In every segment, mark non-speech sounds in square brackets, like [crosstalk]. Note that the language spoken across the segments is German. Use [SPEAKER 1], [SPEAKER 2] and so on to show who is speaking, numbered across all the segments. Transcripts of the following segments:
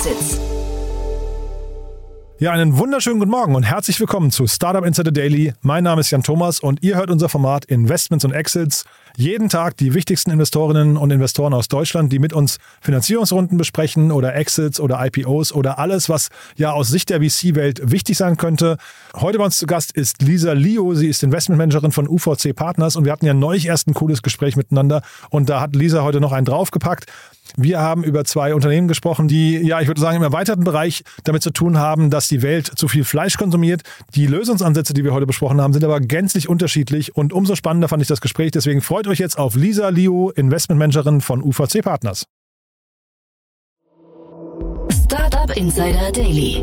[SPEAKER 1] Exits.
[SPEAKER 2] Ja, einen wunderschönen guten Morgen und herzlich willkommen zu Startup Insider Daily. Mein Name ist Jan Thomas und ihr hört unser Format Investments und Exits. Jeden Tag die wichtigsten Investorinnen und Investoren aus Deutschland, die mit uns Finanzierungsrunden besprechen oder Exits oder IPOs oder alles, was ja aus Sicht der VC-Welt wichtig sein könnte. Heute bei uns zu Gast ist Lisa Lio. Sie ist Investmentmanagerin von UVC Partners und wir hatten ja neulich erst ein cooles Gespräch miteinander und da hat Lisa heute noch einen draufgepackt. Wir haben über zwei Unternehmen gesprochen, die, ja, ich würde sagen, im erweiterten Bereich damit zu tun haben, dass die Welt zu viel Fleisch konsumiert. Die Lösungsansätze, die wir heute besprochen haben, sind aber gänzlich unterschiedlich und umso spannender fand ich das Gespräch. Deswegen freut euch jetzt auf Lisa Liu, Investmentmanagerin von UVC Partners.
[SPEAKER 1] Startup Insider Daily.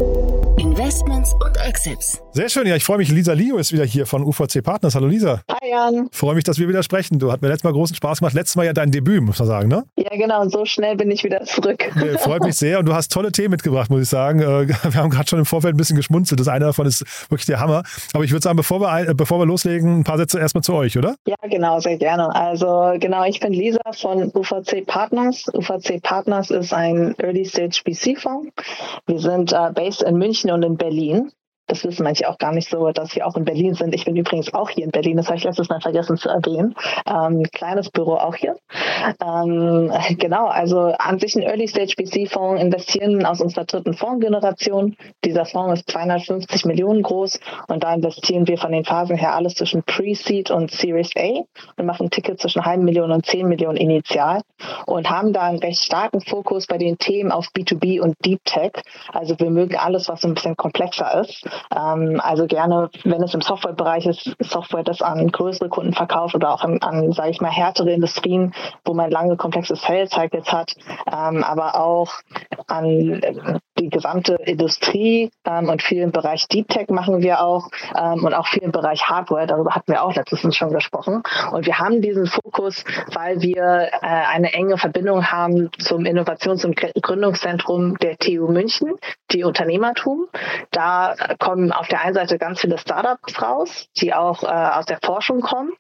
[SPEAKER 1] Investments und Exits.
[SPEAKER 2] Sehr schön, ja, ich freue mich. Lisa Lio ist wieder hier von UVC Partners. Hallo Lisa.
[SPEAKER 3] Hi Jan.
[SPEAKER 2] Freue mich, dass wir wieder sprechen. Du hat mir letztes Mal großen Spaß gemacht. Letztes Mal ja dein Debüt, muss man sagen, ne?
[SPEAKER 3] Ja, genau. Und so schnell bin ich wieder zurück.
[SPEAKER 2] Nee, freut mich sehr. Und du hast tolle Themen mitgebracht, muss ich sagen. Äh, [laughs] wir haben gerade schon im Vorfeld ein bisschen geschmunzelt. Das eine davon ist wirklich der Hammer. Aber ich würde sagen, bevor wir, bevor wir loslegen, ein paar Sätze erstmal zu euch, oder?
[SPEAKER 3] Ja, genau, sehr gerne. Also genau, ich bin Lisa von UVC Partners. UVC Partners ist ein Early Stage VC-Fonds. Wir sind äh, based in München und in Berlin. Das wissen manche auch gar nicht so, dass wir auch in Berlin sind. Ich bin übrigens auch hier in Berlin, das habe ich letztes Mal vergessen zu erwähnen. Ähm, kleines Büro auch hier. Ähm, genau, also an sich ein Early Stage VC-Fonds investieren aus unserer dritten Fondsgeneration. Dieser Fonds ist 250 Millionen groß und da investieren wir von den Phasen her alles zwischen Pre-Seed und Series A und machen Tickets zwischen halben Millionen und 10 Millionen initial und haben da einen recht starken Fokus bei den Themen auf B2B und Deep Tech. Also wir mögen alles, was ein bisschen komplexer ist. Ähm, also gerne, wenn es im Softwarebereich ist, Software, das an größere Kunden verkauft oder auch an, an sage ich mal, härtere Industrien, wo man lange komplexe Sales Cycles hat, ähm, aber auch an die gesamte Industrie ähm, und viel im Bereich Deep Tech machen wir auch ähm, und auch viel im Bereich Hardware. Darüber hatten wir auch letztens schon gesprochen. Und wir haben diesen Fokus, weil wir äh, eine enge Verbindung haben zum Innovations- und Gründungszentrum der TU München, die Unternehmertum. Da kommen auf der einen Seite ganz viele Startups raus, die auch äh, aus der Forschung kommen.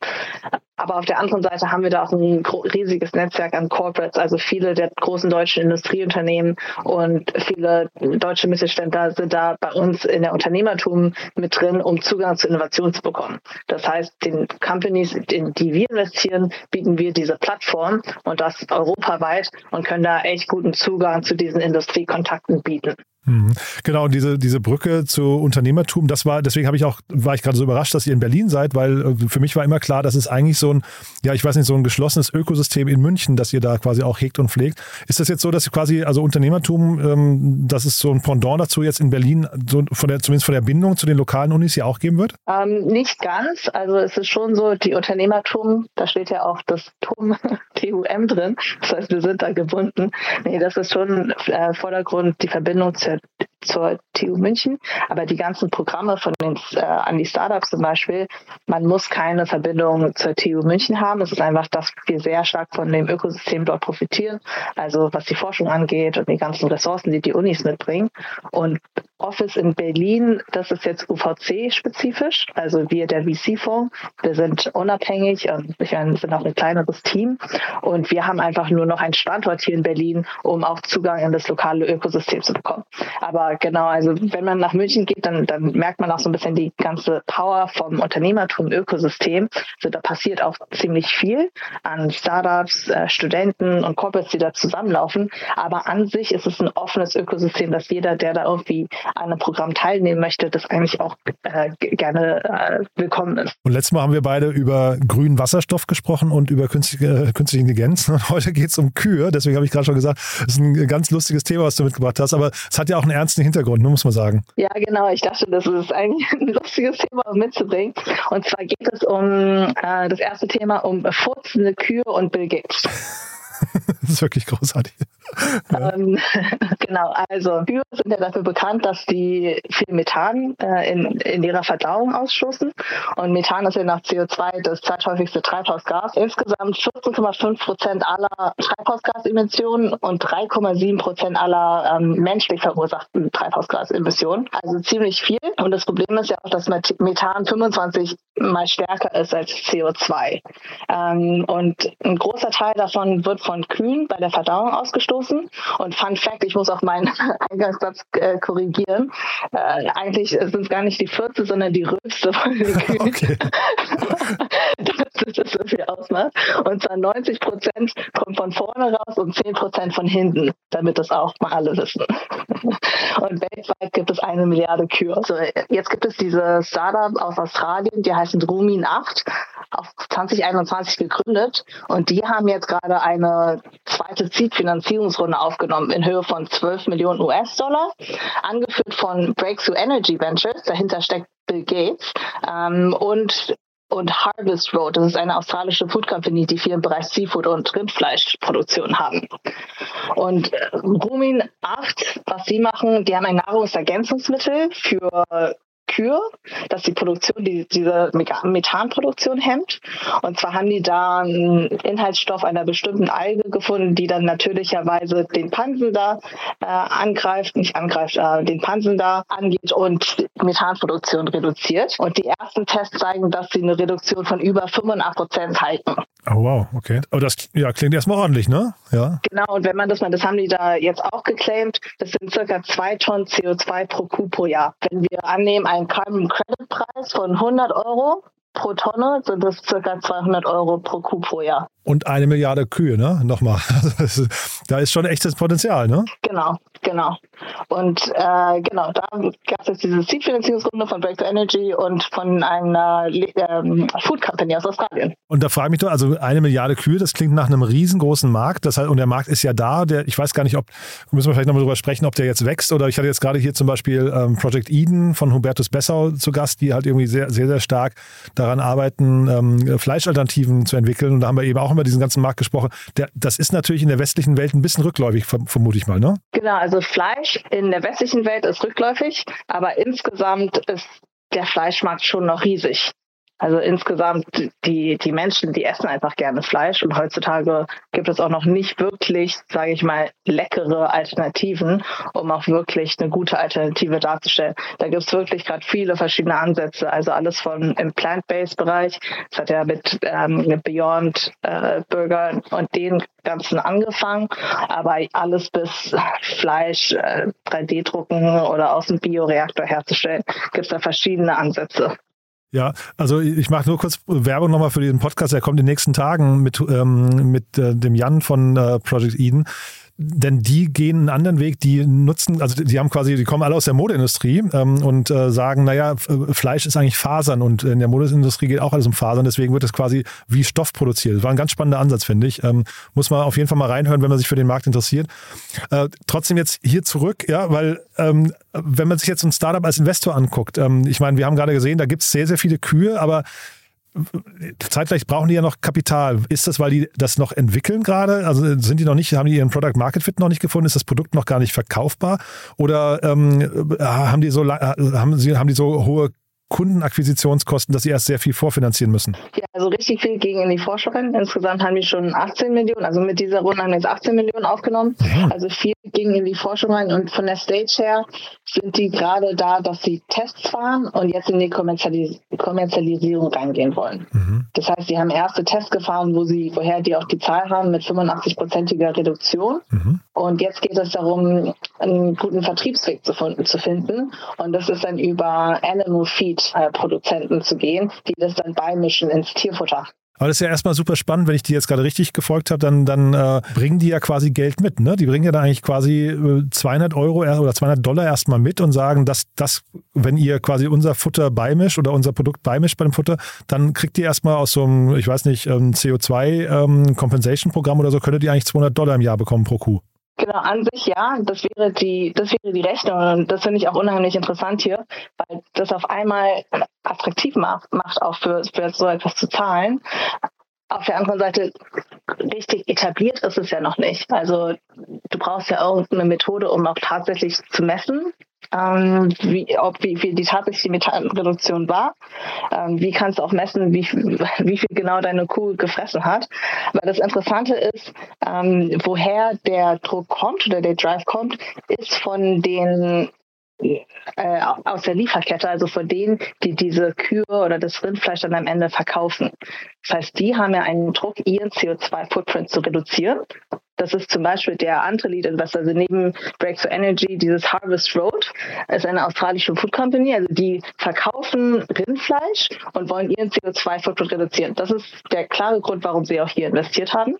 [SPEAKER 3] Aber auf der anderen Seite haben wir da auch ein riesiges Netzwerk an Corporates, also viele der großen deutschen Industrieunternehmen und viele deutsche Mittelständler sind da bei uns in der Unternehmertum mit drin, um Zugang zu Innovation zu bekommen. Das heißt, den Companies, in die wir investieren, bieten wir diese Plattform und das europaweit und können da echt guten Zugang zu diesen Industriekontakten bieten.
[SPEAKER 2] Mhm. Genau, diese, diese Brücke zu Unternehmertum, das war, deswegen habe ich auch, war ich gerade so überrascht, dass ihr in Berlin seid, weil äh, für mich war immer klar, das ist eigentlich so ein, ja, ich weiß nicht, so ein geschlossenes Ökosystem in München, das ihr da quasi auch hegt und pflegt. Ist das jetzt so, dass ihr quasi, also Unternehmertum, ähm, dass es so ein Pendant dazu jetzt in Berlin, so von der, zumindest von der Bindung zu den lokalen Unis hier auch geben wird?
[SPEAKER 3] Ähm, nicht ganz. Also es ist schon so, die Unternehmertum, da steht ja auch das TUM, [laughs] TUM drin. Das heißt, wir sind da gebunden. Nee, das ist schon äh, Vordergrund, die Verbindung zur that zur TU München, aber die ganzen Programme von den äh, an die Startups zum Beispiel, man muss keine Verbindung zur TU München haben. Es ist einfach, dass wir sehr stark von dem Ökosystem dort profitieren, also was die Forschung angeht und die ganzen Ressourcen, die die Unis mitbringen. Und Office in Berlin, das ist jetzt UVC-spezifisch, also wir der VC-Fonds. Wir sind unabhängig und ich meine, wir sind auch ein kleineres Team und wir haben einfach nur noch einen Standort hier in Berlin, um auch Zugang in das lokale Ökosystem zu bekommen. Aber genau, also wenn man nach München geht, dann, dann merkt man auch so ein bisschen die ganze Power vom Unternehmertum-Ökosystem. Also da passiert auch ziemlich viel an Startups, äh, Studenten und Corporates, die da zusammenlaufen. Aber an sich ist es ein offenes Ökosystem, dass jeder, der da irgendwie an einem Programm teilnehmen möchte, das eigentlich auch äh, gerne äh, willkommen ist.
[SPEAKER 2] Und letztes Mal haben wir beide über grünen Wasserstoff gesprochen und über künstliche, künstliche Intelligenz. Und heute geht es um Kühe. Deswegen habe ich gerade schon gesagt, das ist ein ganz lustiges Thema, was du mitgebracht hast. Aber es hat ja auch einen ernsten Hintergrund, ne, muss man sagen.
[SPEAKER 3] Ja, genau. Ich dachte, das ist eigentlich [laughs] ein lustiges Thema mitzubringen. Und zwar geht es um äh, das erste Thema um furzende Kühe und Bill Gates. [laughs]
[SPEAKER 2] das ist wirklich großartig.
[SPEAKER 3] Ja. Ähm, [laughs] genau, also Kühe sind ja dafür bekannt, dass die viel Methan äh, in, in ihrer Verdauung ausstoßen. Und Methan ist ja nach CO2 das zweithäufigste Treibhausgas. Insgesamt 14,5 Prozent aller Treibhausgasemissionen und 3,7 Prozent aller ähm, menschlich verursachten Treibhausgasemissionen. Also ziemlich viel. Und das Problem ist ja auch, dass Methan 25 mal stärker ist als CO2. Ähm, und ein großer Teil davon wird von Kühen bei der Verdauung ausgestoßen. Und Fun Fact, ich muss auch meinen [laughs] Eingangssatz äh, korrigieren. Äh, eigentlich sind es gar nicht die Fürze, sondern die Rülpste von den [laughs] Kühen. Okay. [laughs] das so viel ausmacht. Und zwar 90 Prozent kommt von vorne raus und 10 Prozent von hinten, damit das auch mal alle wissen. Und weltweit gibt es eine Milliarde Kühe. So, jetzt gibt es diese Startup aus Australien, die heißen Rumin 8, auf 2021 gegründet. Und die haben jetzt gerade eine zweite Seed-Finanzierungsrunde aufgenommen in Höhe von 12 Millionen US-Dollar, angeführt von Breakthrough Energy Ventures. Dahinter steckt Bill Gates ähm, und und Harvest Road. Das ist eine australische Food Company, die viel im Bereich Seafood und Rindfleischproduktion haben. Und äh, Rumin 8, was sie machen, die haben ein Nahrungsergänzungsmittel für Kühe, dass die Produktion, die, diese Methanproduktion hemmt. Und zwar haben die da einen Inhaltsstoff einer bestimmten Alge gefunden, die dann natürlicherweise den Pansen da äh, angreift, nicht angreift, äh, den Pansen da angeht und Methanproduktion reduziert. Und die ersten Tests zeigen, dass sie eine Reduktion von über 85 Prozent halten.
[SPEAKER 2] Oh wow, okay. Aber das ja, klingt erstmal ordentlich, ne?
[SPEAKER 3] Ja. Genau, und wenn man das mal, das haben die da jetzt auch geclaimed, das sind circa zwei Tonnen CO2 pro Kuh pro Jahr. Wenn wir annehmen, einen Carbon Credit Preis von 100 Euro pro Tonne, sind das circa 200 Euro pro Kuh pro Jahr
[SPEAKER 2] und eine Milliarde Kühe, ne? Nochmal. [laughs] da ist schon echtes Potenzial, ne?
[SPEAKER 3] Genau, genau. Und äh, genau, da gab es diese Seed-Finanzierungsrunde von Breakthrough Energy und von einer ähm, Food Company aus Australien.
[SPEAKER 2] Und da frage ich mich doch, also eine Milliarde Kühe, das klingt nach einem riesengroßen Markt. Das heißt, und der Markt ist ja da. Der, ich weiß gar nicht, ob, müssen wir vielleicht nochmal drüber sprechen, ob der jetzt wächst. Oder ich hatte jetzt gerade hier zum Beispiel ähm, Project Eden von Hubertus Bessau zu Gast, die halt irgendwie sehr, sehr, sehr stark daran arbeiten, ähm, Fleischalternativen zu entwickeln. Und da haben wir eben auch über diesen ganzen Markt gesprochen. Der, das ist natürlich in der westlichen Welt ein bisschen rückläufig, vermute ich mal, ne?
[SPEAKER 3] Genau, also Fleisch in der westlichen Welt ist rückläufig, aber insgesamt ist der Fleischmarkt schon noch riesig. Also insgesamt, die, die Menschen, die essen einfach gerne Fleisch und heutzutage gibt es auch noch nicht wirklich, sage ich mal, leckere Alternativen, um auch wirklich eine gute Alternative darzustellen. Da gibt es wirklich gerade viele verschiedene Ansätze, also alles von im Plant-Based-Bereich, das hat ja mit ähm, Beyond äh, Burger und den ganzen angefangen, aber alles bis Fleisch äh, 3D-drucken oder aus dem Bioreaktor herzustellen, gibt es da verschiedene Ansätze.
[SPEAKER 2] Ja, also ich mache nur kurz Werbung nochmal für diesen Podcast. Er kommt in den nächsten Tagen mit, ähm, mit äh, dem Jan von äh, Project Eden denn die gehen einen anderen Weg, die nutzen, also die haben quasi, die kommen alle aus der Modeindustrie ähm, und äh, sagen, naja, Fleisch ist eigentlich Fasern und in der Modeindustrie geht auch alles um Fasern, deswegen wird es quasi wie Stoff produziert. Das war ein ganz spannender Ansatz, finde ich. Ähm, muss man auf jeden Fall mal reinhören, wenn man sich für den Markt interessiert. Äh, trotzdem jetzt hier zurück, ja, weil ähm, wenn man sich jetzt ein Startup als Investor anguckt, ähm, ich meine, wir haben gerade gesehen, da gibt es sehr, sehr viele Kühe, aber zeitgleich brauchen die ja noch Kapital. Ist das, weil die das noch entwickeln gerade? Also sind die noch nicht, haben die ihren Product Market Fit noch nicht gefunden? Ist das Produkt noch gar nicht verkaufbar? Oder ähm, haben die so haben sie haben die so hohe Kundenakquisitionskosten, dass sie erst sehr viel vorfinanzieren müssen?
[SPEAKER 3] Ja, also richtig viel ging in die Forschung rein. Insgesamt haben die schon 18 Millionen, also mit dieser Runde haben wir jetzt 18 Millionen aufgenommen. Mhm. Also viel ging in die Forschung rein und von der Stage her sind die gerade da, dass sie Tests fahren und jetzt in die Kommerzialis Kommerzialisierung reingehen wollen. Mhm. Das heißt, sie haben erste Tests gefahren, wo sie, woher die auch die Zahl haben mit 85-prozentiger Reduktion. Mhm. Und jetzt geht es darum, einen guten Vertriebsweg zu, finden. Und das ist dann über Animal Feed Feed-Produzenten zu gehen, die das dann beimischen ins Tierfutter.
[SPEAKER 2] Aber das ist ja erstmal super spannend, wenn ich die jetzt gerade richtig gefolgt habe, dann, dann äh, bringen die ja quasi Geld mit. Ne? Die bringen ja dann eigentlich quasi 200 äh, Euro oder 200 Dollar erstmal mit und sagen, dass das, wenn ihr quasi unser Futter beimischt oder unser Produkt beimischt bei dem Futter, dann kriegt ihr erstmal aus so einem, ich weiß nicht, ähm, CO2-Compensation-Programm ähm, oder so, könntet ihr eigentlich 200 Dollar im Jahr bekommen pro Kuh.
[SPEAKER 3] Genau, an sich ja, das wäre die, das wäre die Rechnung und das finde ich auch unheimlich interessant hier, weil das auf einmal attraktiv macht, macht auch für, für so etwas zu zahlen. Auf der anderen Seite, richtig etabliert ist es ja noch nicht. Also du brauchst ja irgendeine Methode, um auch tatsächlich zu messen, ähm, wie, ob, wie viel die tatsächliche Methanreduktion war. Ähm, wie kannst du auch messen, wie, wie viel genau deine Kuh gefressen hat. Weil das Interessante ist, ähm, woher der Druck kommt oder der Drive kommt, ist von den äh, aus der Lieferkette, also von denen, die diese Kühe oder das Rindfleisch dann am Ende verkaufen. Das heißt, die haben ja einen Druck, ihren CO2-Footprint zu reduzieren. Das ist zum Beispiel der andere Lead Investor, also neben Breakthrough Energy, dieses Harvest Road, ist eine australische Food Company, also die verkaufen Rindfleisch und wollen ihren CO2-Footprint reduzieren. Das ist der klare Grund, warum sie auch hier investiert haben.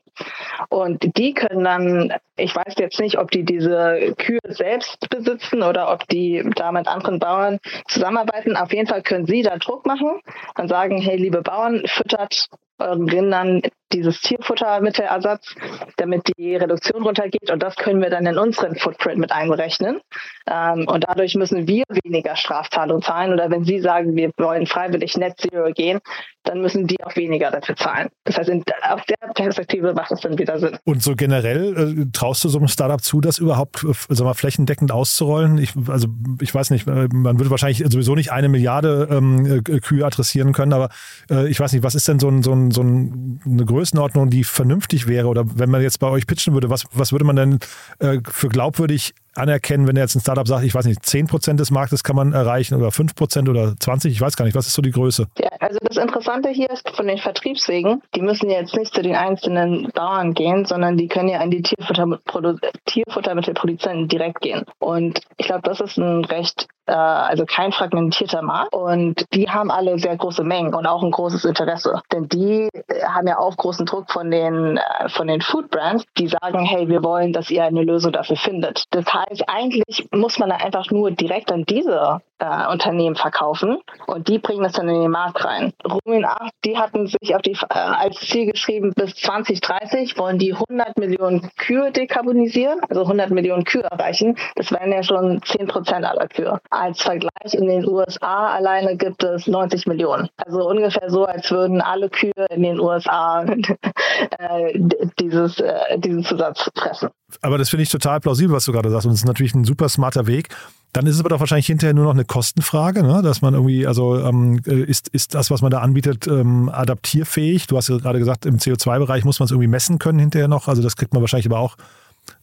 [SPEAKER 3] Und die können dann, ich weiß jetzt nicht, ob die diese Kühe selbst besitzen oder ob die da mit anderen Bauern zusammenarbeiten. Auf jeden Fall können sie da Druck machen und sagen, hey, liebe Bauern, füttert Rindern dieses Tierfuttermittelersatz, damit die Reduktion runtergeht. Und das können wir dann in unseren Footprint mit einberechnen. Ähm, und dadurch müssen wir weniger Strafzahlungen zahlen. Oder wenn Sie sagen, wir wollen freiwillig Net Zero gehen, dann müssen die auch weniger dafür zahlen. Das heißt, in, aus der Perspektive macht es dann wieder Sinn.
[SPEAKER 2] Und so generell äh, traust du so einem Startup zu, das überhaupt äh, sag mal, flächendeckend auszurollen? Ich, also ich weiß nicht, äh, man würde wahrscheinlich sowieso nicht eine Milliarde ähm, äh, Kühe adressieren können, aber äh, ich weiß nicht, was ist denn so, ein, so, ein, so ein, eine Größenordnung, die vernünftig wäre? Oder wenn man jetzt bei euch pitchen würde, was, was würde man denn äh, für glaubwürdig anerkennen, wenn jetzt ein Startup sagt, ich weiß nicht, 10% des Marktes kann man erreichen oder 5% oder 20%, ich weiß gar nicht, was ist so die Größe?
[SPEAKER 3] Ja, also das Interessante hier ist von den Vertriebswegen, die müssen jetzt nicht zu den einzelnen Bauern gehen, sondern die können ja an die Tierfuttermittelproduzenten direkt gehen. Und ich glaube, das ist ein recht äh, also kein fragmentierter Markt. Und die haben alle sehr große Mengen und auch ein großes Interesse. Denn die haben ja auch großen Druck von den, äh, von den Food Brands, die sagen, hey, wir wollen, dass ihr eine Lösung dafür findet. Das heißt, eigentlich muss man da einfach nur direkt an diese äh, Unternehmen verkaufen und die bringen das dann in den Markt rein. Rumin 8, die hatten sich auf die, äh, als Ziel geschrieben, bis 2030 wollen die 100 Millionen Kühe dekarbonisieren, also 100 Millionen Kühe erreichen. Das wären ja schon 10 Prozent aller Kühe. Als Vergleich in den USA alleine gibt es 90 Millionen. Also ungefähr so, als würden alle Kühe in den USA [laughs] äh, äh, diesen Zusatz fressen.
[SPEAKER 2] Aber das finde ich total plausibel, was du gerade sagst. Und es ist natürlich ein super smarter Weg. Dann ist es aber doch wahrscheinlich hinterher nur noch eine Kostenfrage, ne? dass man irgendwie, also ähm, äh, ist, ist das, was man da anbietet, ähm, adaptierfähig? Du hast ja gerade gesagt, im CO2-Bereich muss man es irgendwie messen können hinterher noch. Also das kriegt man wahrscheinlich aber auch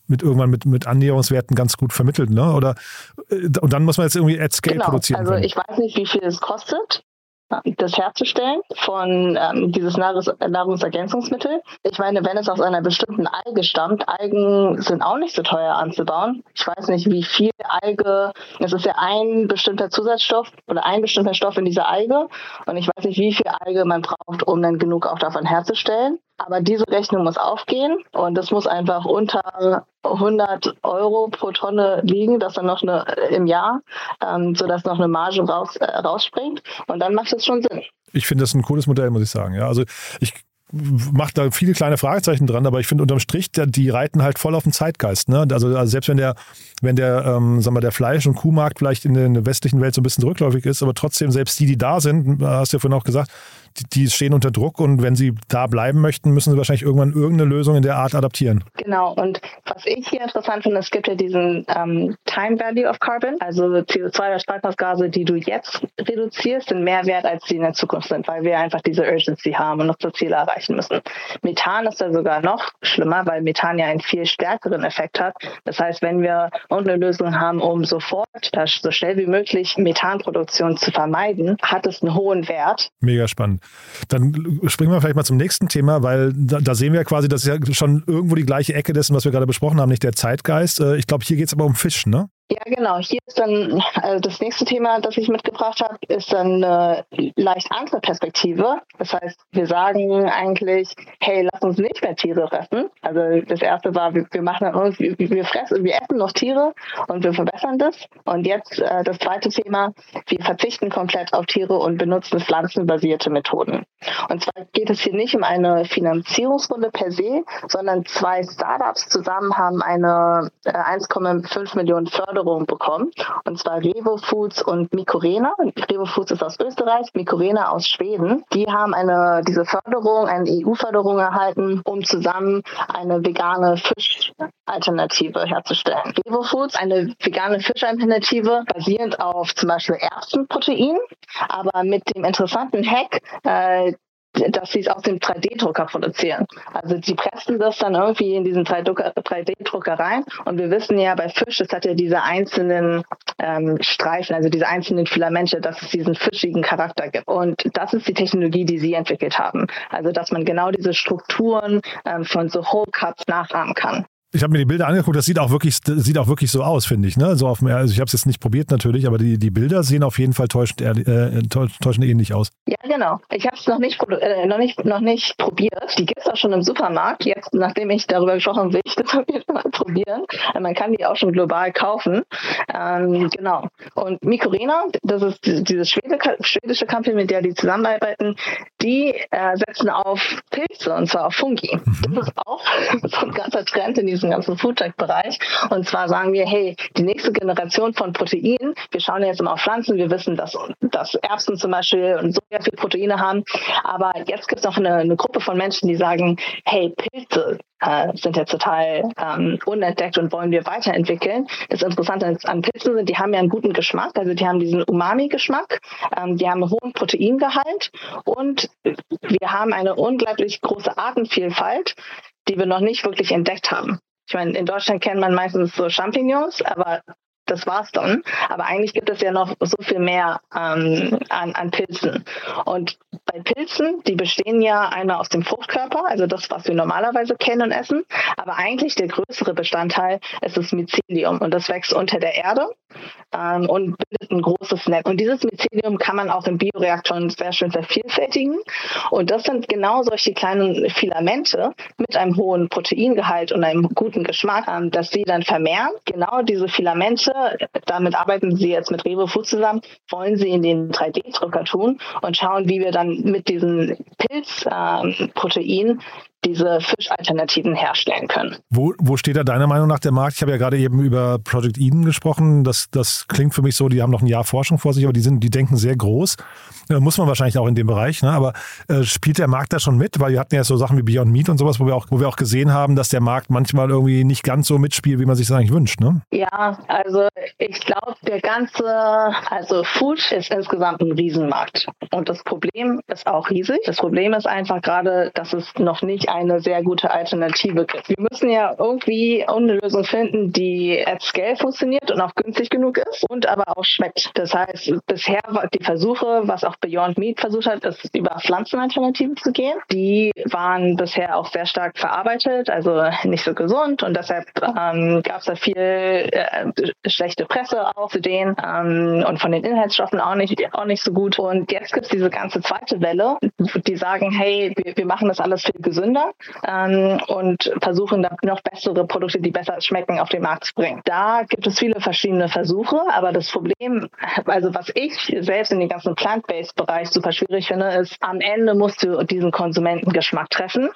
[SPEAKER 2] mit irgendwann mit, mit Annäherungswerten ganz gut vermittelt, ne? Oder äh, und dann muss man jetzt irgendwie at scale
[SPEAKER 3] genau.
[SPEAKER 2] produzieren.
[SPEAKER 3] Also können. ich weiß nicht, wie viel es kostet das herzustellen von ähm, dieses Nahrungs Nahrungsergänzungsmittel. Ich meine, wenn es aus einer bestimmten Alge stammt, Algen sind auch nicht so teuer anzubauen. Ich weiß nicht, wie viel Alge, es ist ja ein bestimmter Zusatzstoff oder ein bestimmter Stoff in dieser Alge und ich weiß nicht, wie viel Alge man braucht, um dann genug auch davon herzustellen. Aber diese Rechnung muss aufgehen und es muss einfach unter 100 Euro pro Tonne liegen, dass dann noch eine im Jahr, ähm, sodass noch eine Marge raus, äh, rausspringt. Und dann macht es schon Sinn.
[SPEAKER 2] Ich finde das ein cooles Modell, muss ich sagen. Ja, also ich macht da viele kleine Fragezeichen dran, aber ich finde unterm Strich, die, reiten halt voll auf den Zeitgeist. Ne? Also, also selbst wenn der, wenn der, ähm, sagen wir, der Fleisch- und Kuhmarkt vielleicht in der westlichen Welt so ein bisschen rückläufig ist, aber trotzdem selbst die, die da sind, hast du ja vorhin auch gesagt, die, stehen unter Druck und wenn sie da bleiben möchten, müssen sie wahrscheinlich irgendwann irgendeine Lösung in der Art adaptieren.
[SPEAKER 3] Genau, und was ich hier interessant finde, es gibt ja diesen ähm, Time Value of Carbon, also CO2 oder Treibhausgase, die du jetzt reduzierst, sind mehr wert, als sie in der Zukunft sind, weil wir einfach diese Urgency haben und unsere Ziele erreichen müssen. Methan ist da sogar noch schlimmer, weil Methan ja einen viel stärkeren Effekt hat. Das heißt, wenn wir eine Lösung haben, um sofort, so schnell wie möglich Methanproduktion zu vermeiden, hat es einen hohen Wert.
[SPEAKER 2] Mega spannend. Dann springen wir vielleicht mal zum nächsten Thema, weil da, da sehen wir quasi, das ist ja schon irgendwo die gleiche Ecke dessen, was wir gerade besprochen haben, nicht der Zeitgeist. Äh, ich glaube, hier geht es aber um Fisch, ne?
[SPEAKER 3] Ja, genau. Hier ist dann also das nächste Thema, das ich mitgebracht habe, ist dann eine leicht andere Perspektive. Das heißt, wir sagen eigentlich, hey, lass uns nicht mehr Tiere fressen. Also das erste war, wir, machen uns, wir fressen, wir essen noch Tiere und wir verbessern das. Und jetzt äh, das zweite Thema, wir verzichten komplett auf Tiere und benutzen pflanzenbasierte Methoden. Und zwar geht es hier nicht um eine Finanzierungsrunde per se, sondern zwei Startups zusammen haben eine äh, 1,5 Millionen Förderung Förderung bekommen. Und zwar Revo Foods und Mikorena. Revo Foods ist aus Österreich, Mikorena aus Schweden. Die haben eine, diese Förderung, eine EU-Förderung erhalten, um zusammen eine vegane Fischalternative herzustellen. Revo Foods, eine vegane Fischalternative basierend auf zum Beispiel Erbsenprotein, aber mit dem interessanten Hack, äh, dass sie es aus dem 3D-Drucker produzieren. Also die pressen das dann irgendwie in diesen 3D-Drucker rein und wir wissen ja bei Fisch, es hat ja diese einzelnen ähm, Streifen, also diese einzelnen Filamente, dass es diesen fischigen Charakter gibt. Und das ist die Technologie, die sie entwickelt haben. Also dass man genau diese Strukturen ähm, von so Whole Cuts nachahmen kann
[SPEAKER 2] ich habe mir die Bilder angeguckt, das sieht auch wirklich, sieht auch wirklich so aus, finde ich. Ne? So auf, also ich habe es jetzt nicht probiert natürlich, aber die, die Bilder sehen auf jeden Fall täuschend, äh, täuschend ähnlich aus.
[SPEAKER 3] Ja, genau. Ich habe es noch, nicht, äh, noch, nicht, noch nicht probiert. Die gibt es auch schon im Supermarkt. Jetzt, nachdem ich darüber gesprochen [laughs] habe, will ich das auf jeden Fall probieren. Äh, man kann die auch schon global kaufen. Ähm, genau. Und Mikorena, das ist dieses schwedische Company, mit der die zusammenarbeiten, die äh, setzen auf Pilze und zwar auf Fungi. Mhm. Das ist auch [laughs] so ein ganzer Trend in diesem diesem ganzen Foodtech-Bereich. Und zwar sagen wir, hey, die nächste Generation von Proteinen, wir schauen jetzt immer auf Pflanzen, wir wissen, dass, dass Erbsen zum Beispiel und Soja viel Proteine haben. Aber jetzt gibt es noch eine, eine Gruppe von Menschen, die sagen, hey, Pilze, äh, sind jetzt total ähm, unentdeckt und wollen wir weiterentwickeln. Das Interessante an Pilzen sind, die haben ja einen guten Geschmack, also die haben diesen Umami-Geschmack, ähm, die haben einen hohen Proteingehalt und wir haben eine unglaublich große Artenvielfalt, die wir noch nicht wirklich entdeckt haben. Ich meine, in Deutschland kennt man meistens so Champignons, aber das war's dann. Aber eigentlich gibt es ja noch so viel mehr ähm, an, an Pilzen. Und bei Pilzen, die bestehen ja einmal aus dem Fruchtkörper, also das, was wir normalerweise kennen und essen. Aber eigentlich der größere Bestandteil ist das Mycelium und das wächst unter der Erde ähm, und bildet ein großes Netz. Und dieses Mycelium kann man auch in Bioreaktoren sehr schön vervielfältigen. Und das sind genau solche kleinen Filamente mit einem hohen Proteingehalt und einem guten Geschmack, ähm, dass sie dann vermehren. Genau diese Filamente, damit arbeiten sie jetzt mit Rewe Food zusammen, wollen sie in den 3D-Drucker tun und schauen, wie wir dann mit diesen Pilzproteinen ähm, diese Fischalternativen herstellen können.
[SPEAKER 2] Wo, wo steht da deiner Meinung nach der Markt? Ich habe ja gerade eben über Project Eden gesprochen. Das, das klingt für mich so, die haben noch ein Jahr Forschung vor sich, aber die, sind, die denken sehr groß. Äh, muss man wahrscheinlich auch in dem Bereich. Ne? Aber äh, spielt der Markt da schon mit? Weil wir hatten ja so Sachen wie Beyond Meat und sowas, wo wir auch, wo wir auch gesehen haben, dass der Markt manchmal irgendwie nicht ganz so mitspielt, wie man sich das eigentlich wünscht. Ne?
[SPEAKER 3] Ja, also ich glaube, der ganze, also Food ist insgesamt ein Riesenmarkt. Und das Problem ist auch riesig. Das Problem ist einfach gerade, dass es noch nicht eine sehr gute Alternative gibt. Wir müssen ja irgendwie eine Lösung finden, die at scale funktioniert und auch günstig genug ist und aber auch schmeckt. Das heißt, bisher die Versuche, was auch Beyond Meat versucht hat, ist über Pflanzenalternativen zu gehen. Die waren bisher auch sehr stark verarbeitet, also nicht so gesund und deshalb ähm, gab es da viel äh, schlechte Presse auch zu denen ähm, und von den Inhaltsstoffen auch nicht, auch nicht so gut. Und jetzt gibt es diese ganze zweite Welle, die sagen, hey, wir, wir machen das alles viel gesünder ähm, und versuchen da noch bessere Produkte, die besser schmecken, auf den Markt zu bringen. Da gibt es viele verschiedene Versuche, aber das Problem, also was ich selbst in den ganzen Plant-Based-Bereich super schwierig finde, ist, am Ende musst du diesen Konsumentengeschmack treffen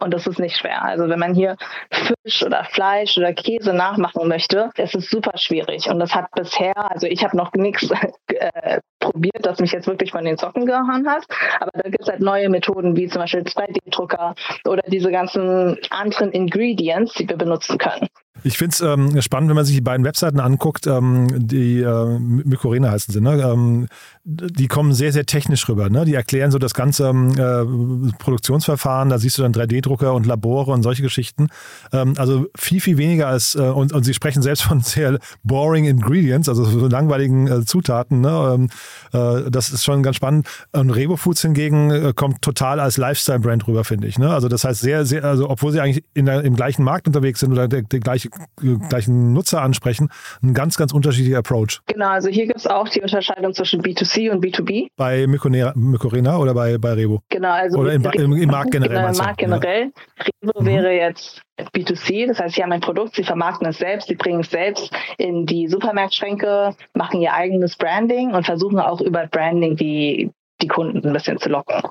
[SPEAKER 3] und das ist nicht schwer. Also wenn man hier Fisch oder Fleisch oder Käse nachmachen möchte, ist es super schwierig und das hat bisher, also ich habe noch nichts [laughs] äh, probiert, das mich jetzt wirklich von den Socken gehauen hat, aber da gibt es halt neue Methoden wie zum Beispiel 2D-Drucker oder diese ganzen anderen Ingredients, die wir benutzen können.
[SPEAKER 2] Ich finde es ähm, spannend, wenn man sich die beiden Webseiten anguckt, ähm, die äh, Mykorena heißen sie, ne? Ähm, die kommen sehr, sehr technisch rüber. Ne? Die erklären so das ganze ähm, äh, Produktionsverfahren, da siehst du dann 3D-Drucker und Labore und solche Geschichten. Ähm, also viel, viel weniger als, äh, und, und sie sprechen selbst von sehr boring Ingredients, also so langweiligen äh, Zutaten. Ne? Ähm, äh, das ist schon ganz spannend. Und Revo Foods hingegen äh, kommt total als Lifestyle-Brand rüber, finde ich. Ne? Also das heißt sehr, sehr, also obwohl sie eigentlich der, im gleichen Markt unterwegs sind oder der, der gleiche, gleichen Nutzer ansprechen, ein ganz, ganz unterschiedlicher Approach.
[SPEAKER 3] Genau, also hier gibt es auch die Unterscheidung zwischen B2C B2C und B2B.
[SPEAKER 2] Bei Mykorena oder bei, bei Revo?
[SPEAKER 3] Genau, also
[SPEAKER 2] oder im, im, im Markt generell.
[SPEAKER 3] Genau, im Markt generell. Ja. Revo mhm. wäre jetzt B2C, das heißt, sie haben ein Produkt, sie vermarkten es selbst, sie bringen es selbst in die Supermarktschränke, machen ihr eigenes Branding und versuchen auch über Branding die, die Kunden ein bisschen zu locken.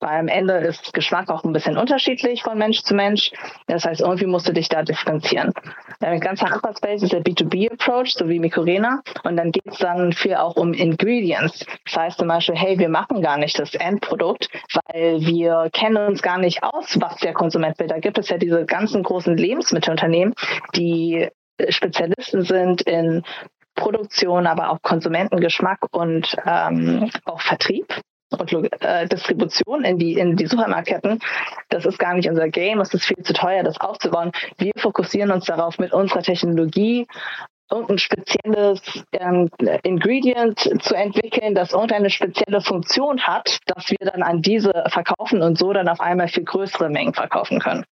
[SPEAKER 3] Weil am Ende ist Geschmack auch ein bisschen unterschiedlich von Mensch zu Mensch. Das heißt, irgendwie musst du dich da differenzieren. Ein ganz anderer Space ist der B2B-Approach, so wie Mikorena. Und dann geht es dann viel auch um Ingredients. Das heißt zum Beispiel, hey, wir machen gar nicht das Endprodukt, weil wir kennen uns gar nicht aus, was der Konsument will. Da gibt es ja diese ganzen großen Lebensmittelunternehmen, die Spezialisten sind in Produktion, aber auch Konsumentengeschmack und ähm, auch Vertrieb. Und äh, Distribution in die, in die Supermarktketten, das ist gar nicht unser Game, es ist viel zu teuer, das aufzubauen. Wir fokussieren uns darauf, mit unserer Technologie irgendein spezielles ähm, Ingredient zu entwickeln, das irgendeine spezielle Funktion hat, dass wir dann an diese verkaufen und so dann auf einmal viel größere Mengen verkaufen können.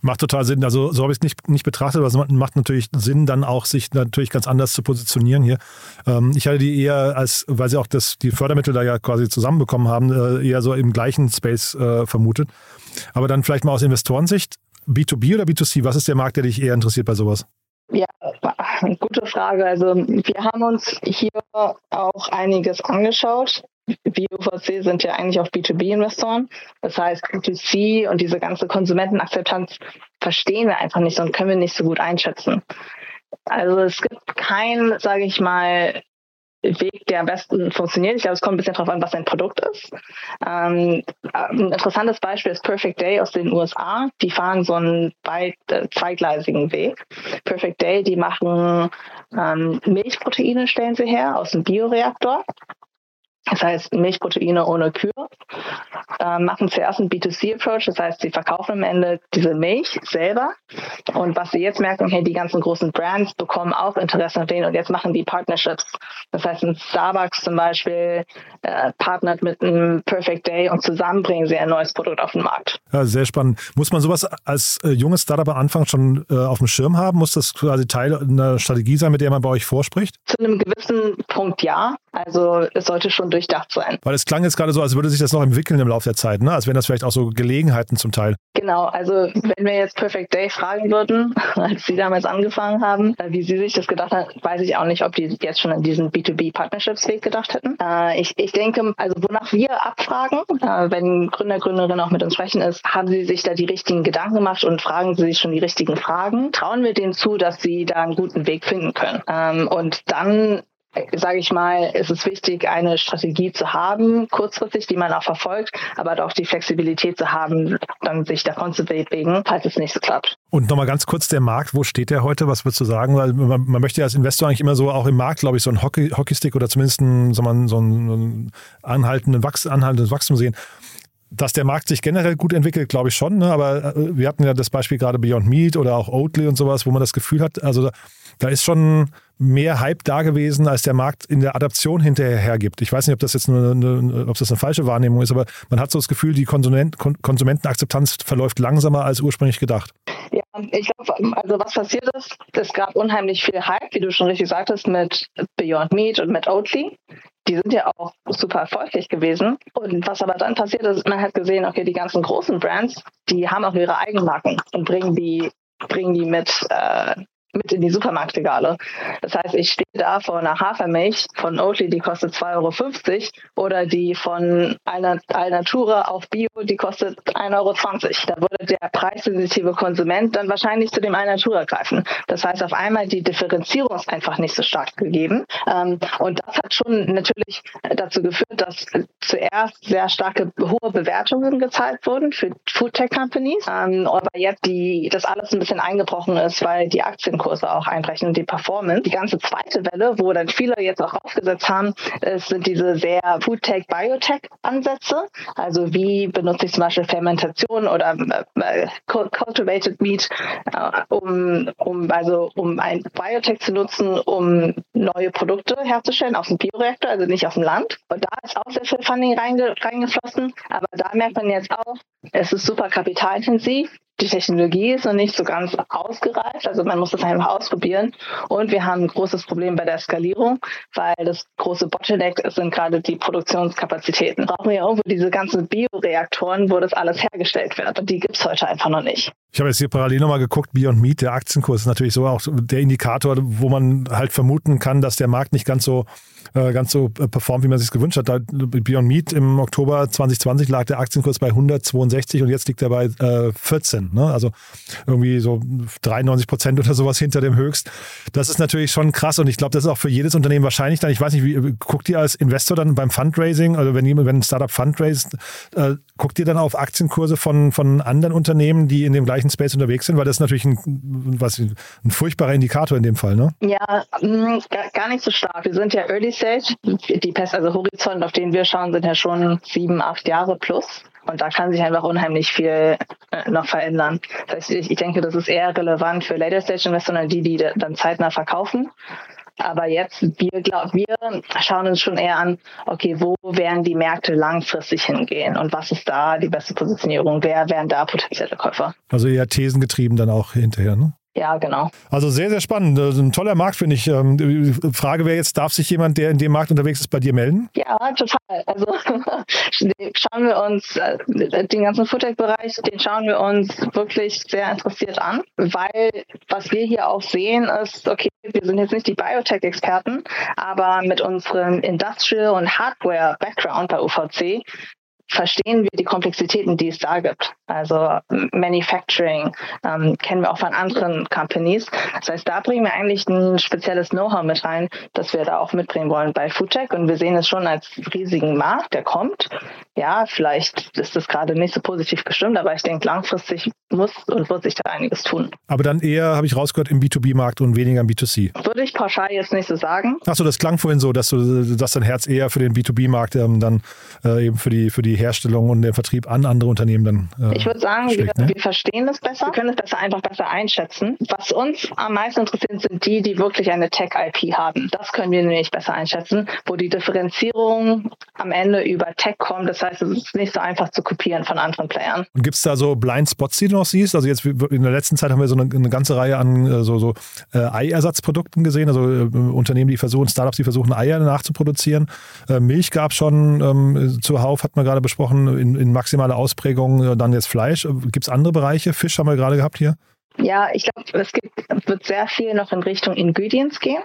[SPEAKER 2] Macht total Sinn. Also so habe ich es nicht, nicht betrachtet, aber es macht natürlich Sinn, dann auch sich natürlich ganz anders zu positionieren hier. Ähm, ich hatte die eher als, weil sie auch das, die Fördermittel da ja quasi zusammenbekommen haben, äh, eher so im gleichen Space äh, vermutet. Aber dann vielleicht mal aus Investorensicht, B2B oder B2C, was ist der Markt, der dich eher interessiert bei sowas?
[SPEAKER 3] Ja, gute Frage. Also wir haben uns hier auch einiges angeschaut. Wir UVC sind ja eigentlich auch B2B-Investoren. Das heißt, B2C und diese ganze Konsumentenakzeptanz verstehen wir einfach nicht und können wir nicht so gut einschätzen. Also es gibt kein, sage ich mal, Weg, der am besten funktioniert. Ich glaube, es kommt ein bisschen darauf an, was ein Produkt ist. Ähm, ein interessantes Beispiel ist Perfect Day aus den USA. Die fahren so einen weit, äh, zweigleisigen Weg. Perfect Day, die machen ähm, Milchproteine, stellen sie her, aus dem Bioreaktor. Das heißt, Milchproteine ohne Kühe. Äh, machen zuerst einen B2C-Approach, das heißt, sie verkaufen am Ende diese Milch selber. Und was sie jetzt merken, hey, die ganzen großen Brands bekommen auch Interesse an denen und jetzt machen die Partnerships. Das heißt, ein Starbucks zum Beispiel äh, partnert mit einem Perfect Day und zusammen bringen sie ein neues Produkt auf den Markt.
[SPEAKER 2] Ja, sehr spannend. Muss man sowas als äh, junges Startup am Anfang schon äh, auf dem Schirm haben? Muss das quasi Teil einer Strategie sein, mit der man bei euch vorspricht?
[SPEAKER 3] Zu einem gewissen Punkt ja. Also es sollte schon durchdacht sein.
[SPEAKER 2] Weil es klang jetzt gerade so, als würde sich das noch entwickeln im Laufe der Zeit, ne? als wären das vielleicht auch so Gelegenheiten zum Teil.
[SPEAKER 3] Genau, also wenn wir jetzt Perfect Day fragen würden, [laughs] als sie damals angefangen haben, äh, wie sie sich das gedacht haben, weiß ich auch nicht, ob die jetzt schon an diesen B2B-Partnerships-Weg gedacht hätten. Äh, ich, ich denke, also wonach wir abfragen, äh, wenn Gründer, Gründerinnen auch mit uns sprechen, ist, haben sie sich da die richtigen Gedanken gemacht und fragen sie sich schon die richtigen Fragen? Trauen wir denen zu, dass sie da einen guten Weg finden können? Ähm, und dann sage ich mal, ist es wichtig, eine Strategie zu haben, kurzfristig, die man auch verfolgt, aber auch die Flexibilität zu haben, dann sich davon zu bewegen, falls es nicht so klappt.
[SPEAKER 2] Und nochmal ganz kurz der Markt, wo steht der heute? Was würdest du sagen? Weil man, man möchte ja als Investor eigentlich immer so auch im Markt, glaube ich, so einen Hockey, Hockeystick oder zumindest einen, so einen, so einen anhaltenden Wachs, anhaltendes Wachstum sehen dass der Markt sich generell gut entwickelt, glaube ich schon. Ne? Aber äh, wir hatten ja das Beispiel gerade Beyond Meat oder auch Oatly und sowas, wo man das Gefühl hat, also da, da ist schon mehr Hype da gewesen, als der Markt in der Adaption hinterher hergibt. Ich weiß nicht, ob das jetzt eine, eine, ob das eine falsche Wahrnehmung ist, aber man hat so das Gefühl, die Konsument, Konsumentenakzeptanz verläuft langsamer als ursprünglich gedacht.
[SPEAKER 3] Ja, ich glaube, also was passiert ist, es gab unheimlich viel Hype, wie du schon richtig sagtest, mit Beyond Meat und mit Oatly. Die sind ja auch super erfolgreich gewesen. Und was aber dann passiert ist, man hat gesehen, okay, die ganzen großen Brands, die haben auch ihre Eigenmarken und bringen die bringen die mit äh, mit in die Supermarktregale. Das heißt, ich stehe da vor einer Hafermilch von Oatly, die kostet 2,50 Euro oder die von Alnatura auf Bio, die kostet 1,20 Euro. Da würde der preissensitive Konsument dann wahrscheinlich zu dem Alnatura greifen. Das heißt, auf einmal die Differenzierung ist einfach nicht so stark gegeben. Ähm, und das hat schon natürlich dazu geführt, dass zuerst sehr starke hohe Bewertungen gezahlt wurden für Foodtech Companies. Ähm, aber jetzt die, das alles ein bisschen eingebrochen ist, weil die Aktien Aktienkurse auch einbrechen und die Performance. Die ganze zweite Welle, wo dann viele jetzt auch aufgesetzt haben, sind diese sehr Foodtech, Biotech-Ansätze. Also wie benutze ich zum Beispiel Fermentation oder äh, Cultivated Meat, äh, um, um, also um ein Biotech zu nutzen, um neue Produkte herzustellen aus dem Bioreaktor, also nicht aus dem Land. Und da ist auch sehr viel Funding reinge reingeflossen. Aber da merkt man jetzt auch, es ist super kapitalintensiv die Technologie ist noch nicht so ganz ausgereift, also man muss das einfach ausprobieren. Und wir haben ein großes Problem bei der Skalierung, weil das große Bottleneck sind gerade die Produktionskapazitäten. Brauchen wir irgendwo diese ganzen Bioreaktoren, wo das alles hergestellt wird. Und die gibt es heute einfach noch nicht.
[SPEAKER 2] Ich habe jetzt hier parallel nochmal geguckt, Beyond Meat, der Aktienkurs ist natürlich so auch der Indikator, wo man halt vermuten kann, dass der Markt nicht ganz so äh, ganz so äh, performt, wie man sich gewünscht hat. Da, Beyond Meat im Oktober 2020 lag der Aktienkurs bei 162 und jetzt liegt er bei äh, 14. Ne? Also irgendwie so 93 Prozent oder sowas hinter dem Höchst. Das ist natürlich schon krass und ich glaube, das ist auch für jedes Unternehmen wahrscheinlich dann, ich weiß nicht, wie, guckt ihr als Investor dann beim Fundraising, also wenn, jemand, wenn ein Startup fundraised, äh, guckt ihr dann auf Aktienkurse von, von anderen Unternehmen, die in dem gleichen Space unterwegs sind? Weil das ist natürlich ein, was, ein furchtbarer Indikator in dem Fall, ne?
[SPEAKER 3] Ja, mm, gar nicht so stark. Wir sind ja Early Stage. Die Pest, also Horizont, auf den wir schauen, sind ja schon sieben, acht Jahre plus. Und da kann sich einfach unheimlich viel äh, noch verändern. Das heißt, ich, ich denke, das ist eher relevant für Later Stage Investoren, die, die dann zeitnah verkaufen. Aber jetzt, wir glauben, wir schauen uns schon eher an, okay, wo werden die Märkte langfristig hingehen und was ist da die beste Positionierung? Wer wären da potenzielle Käufer?
[SPEAKER 2] Also eher thesengetrieben dann auch hinterher, ne?
[SPEAKER 3] Ja, genau.
[SPEAKER 2] Also sehr, sehr spannend. Ein toller Markt, finde ich. Ähm, die Frage wäre jetzt, darf sich jemand, der in dem Markt unterwegs ist, bei dir melden?
[SPEAKER 3] Ja, total. Also [laughs] schauen wir uns äh, den ganzen Foodtech-Bereich, den schauen wir uns wirklich sehr interessiert an, weil was wir hier auch sehen ist, okay, wir sind jetzt nicht die Biotech-Experten, aber mit unserem Industrial- und Hardware-Background bei UVC verstehen wir die Komplexitäten, die es da gibt. Also Manufacturing ähm, kennen wir auch von anderen Companies. Das heißt, da bringen wir eigentlich ein spezielles Know-how mit rein, das wir da auch mitbringen wollen bei Foodtech. Und wir sehen es schon als riesigen Markt, der kommt. Ja, vielleicht ist das gerade nicht so positiv gestimmt, aber ich denke, langfristig muss und wird sich da einiges tun.
[SPEAKER 2] Aber dann eher, habe ich rausgehört, im B2B-Markt und weniger im B2C.
[SPEAKER 3] Würde ich pauschal jetzt nicht so sagen.
[SPEAKER 2] Achso, das klang vorhin so, dass du dass dein Herz eher für den B2B-Markt ähm, dann äh, eben für die, für die Herstellung und den Vertrieb an andere Unternehmen dann.
[SPEAKER 3] Äh, ich würde sagen, schlägt, wir, ne? wir, verstehen es besser, wir können es besser einfach besser einschätzen. Was uns am meisten interessiert, sind die, die wirklich eine Tech-IP haben. Das können wir nämlich besser einschätzen, wo die Differenzierung am Ende über Tech kommt. Das heißt, es ist nicht so einfach zu kopieren von anderen Playern.
[SPEAKER 2] Und gibt es da so Blindspots, die du noch siehst? Also jetzt in der letzten Zeit haben wir so eine, eine ganze Reihe an äh, so, so äh, Eiersatzprodukten gesehen, also äh, Unternehmen, die versuchen, Startups, die versuchen, Eier nachzuproduzieren. Äh, Milch gab es schon ähm, zuhauf, hat man gerade besprochen, in, in maximaler Ausprägung, dann jetzt Fleisch. Gibt es andere Bereiche? Fisch haben wir gerade gehabt hier.
[SPEAKER 3] Ja, ich glaube, es gibt, wird sehr viel noch in Richtung Ingredients gehen.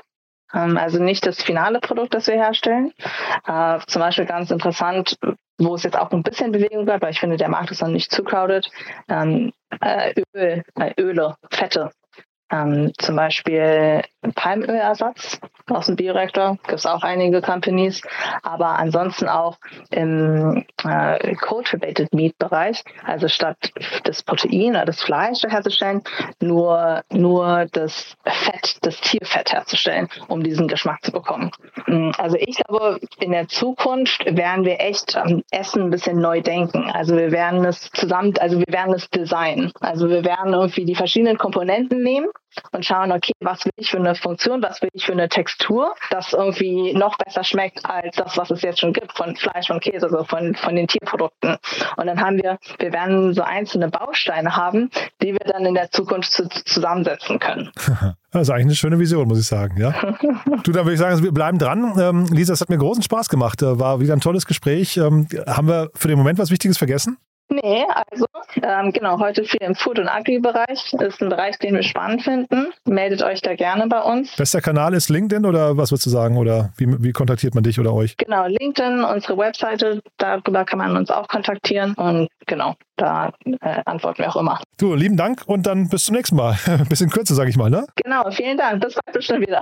[SPEAKER 3] Ähm, also nicht das finale Produkt, das wir herstellen. Äh, zum Beispiel ganz interessant, wo es jetzt auch ein bisschen Bewegung gab, weil ich finde, der Markt ist noch nicht zu crowded. Ähm, äh, Öl, äh, Öle, Fette. Ähm, zum Beispiel Palmölersatz aus dem Bioreaktor, gibt es auch einige Companies, aber ansonsten auch im äh, Cultivated Meat Bereich, also statt das Protein oder das Fleisch herzustellen, nur, nur das Fett, das Tierfett herzustellen, um diesen Geschmack zu bekommen. Mm, also ich glaube, in der Zukunft werden wir echt am Essen ein bisschen neu denken. Also wir werden es zusammen, also wir werden es designen. Also wir werden irgendwie die verschiedenen Komponenten nehmen und schauen, okay, was will ich für eine Funktion, was will ich für eine Textur, das irgendwie noch besser schmeckt als das, was es jetzt schon gibt von Fleisch und Käse, also von, von den Tierprodukten. Und dann haben wir, wir werden so einzelne Bausteine haben, die wir dann in der Zukunft zu, zusammensetzen können. [laughs]
[SPEAKER 2] Das ist eigentlich eine schöne Vision, muss ich sagen. Ja? [laughs] du, dann würde ich sagen, wir bleiben dran. Ähm, Lisa, es hat mir großen Spaß gemacht. Äh, war wieder ein tolles Gespräch. Ähm, haben wir für den Moment was Wichtiges vergessen?
[SPEAKER 3] Nee, also ähm, genau, heute viel im Food- und Agri-Bereich. Ist ein Bereich, den wir spannend finden. Meldet euch da gerne bei uns.
[SPEAKER 2] Bester Kanal ist LinkedIn oder was würdest du sagen? Oder wie, wie kontaktiert man dich oder euch?
[SPEAKER 3] Genau, LinkedIn, unsere Webseite, darüber kann man uns auch kontaktieren und genau, da äh, antworten wir auch immer.
[SPEAKER 2] Du, lieben Dank und dann bis zum nächsten Mal. [laughs] Bisschen kürzer, sage ich mal, ne?
[SPEAKER 3] Genau, vielen Dank. Bis bald bestimmt wieder.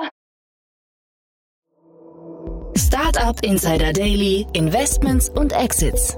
[SPEAKER 1] Startup Insider Daily, Investments und Exits.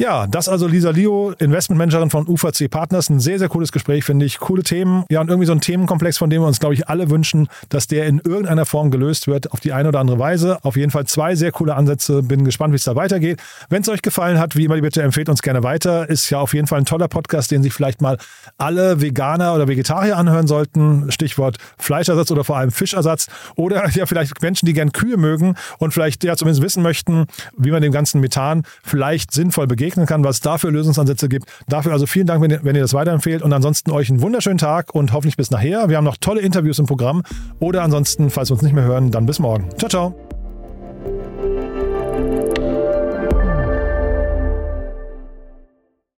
[SPEAKER 2] Ja, das also Lisa Lio, Investmentmanagerin von UVC Partners. Ein sehr, sehr cooles Gespräch, finde ich. Coole Themen. Ja, und irgendwie so ein Themenkomplex, von dem wir uns, glaube ich, alle wünschen, dass der in irgendeiner Form gelöst wird, auf die eine oder andere Weise. Auf jeden Fall zwei sehr coole Ansätze. Bin gespannt, wie es da weitergeht. Wenn es euch gefallen hat, wie immer, bitte empfehlt uns gerne weiter. Ist ja auf jeden Fall ein toller Podcast, den sich vielleicht mal alle Veganer oder Vegetarier anhören sollten. Stichwort Fleischersatz oder vor allem Fischersatz. Oder ja, vielleicht Menschen, die gern Kühe mögen und vielleicht ja zumindest wissen möchten, wie man dem ganzen Methan vielleicht sinnvoll begegnet begegnen kann, was es dafür Lösungsansätze gibt. Dafür also vielen Dank, wenn ihr, wenn ihr das weiterempfehlt. Und ansonsten euch einen wunderschönen Tag und hoffentlich bis nachher. Wir haben noch tolle Interviews im Programm. Oder ansonsten, falls wir uns nicht mehr hören, dann bis morgen. Ciao, ciao.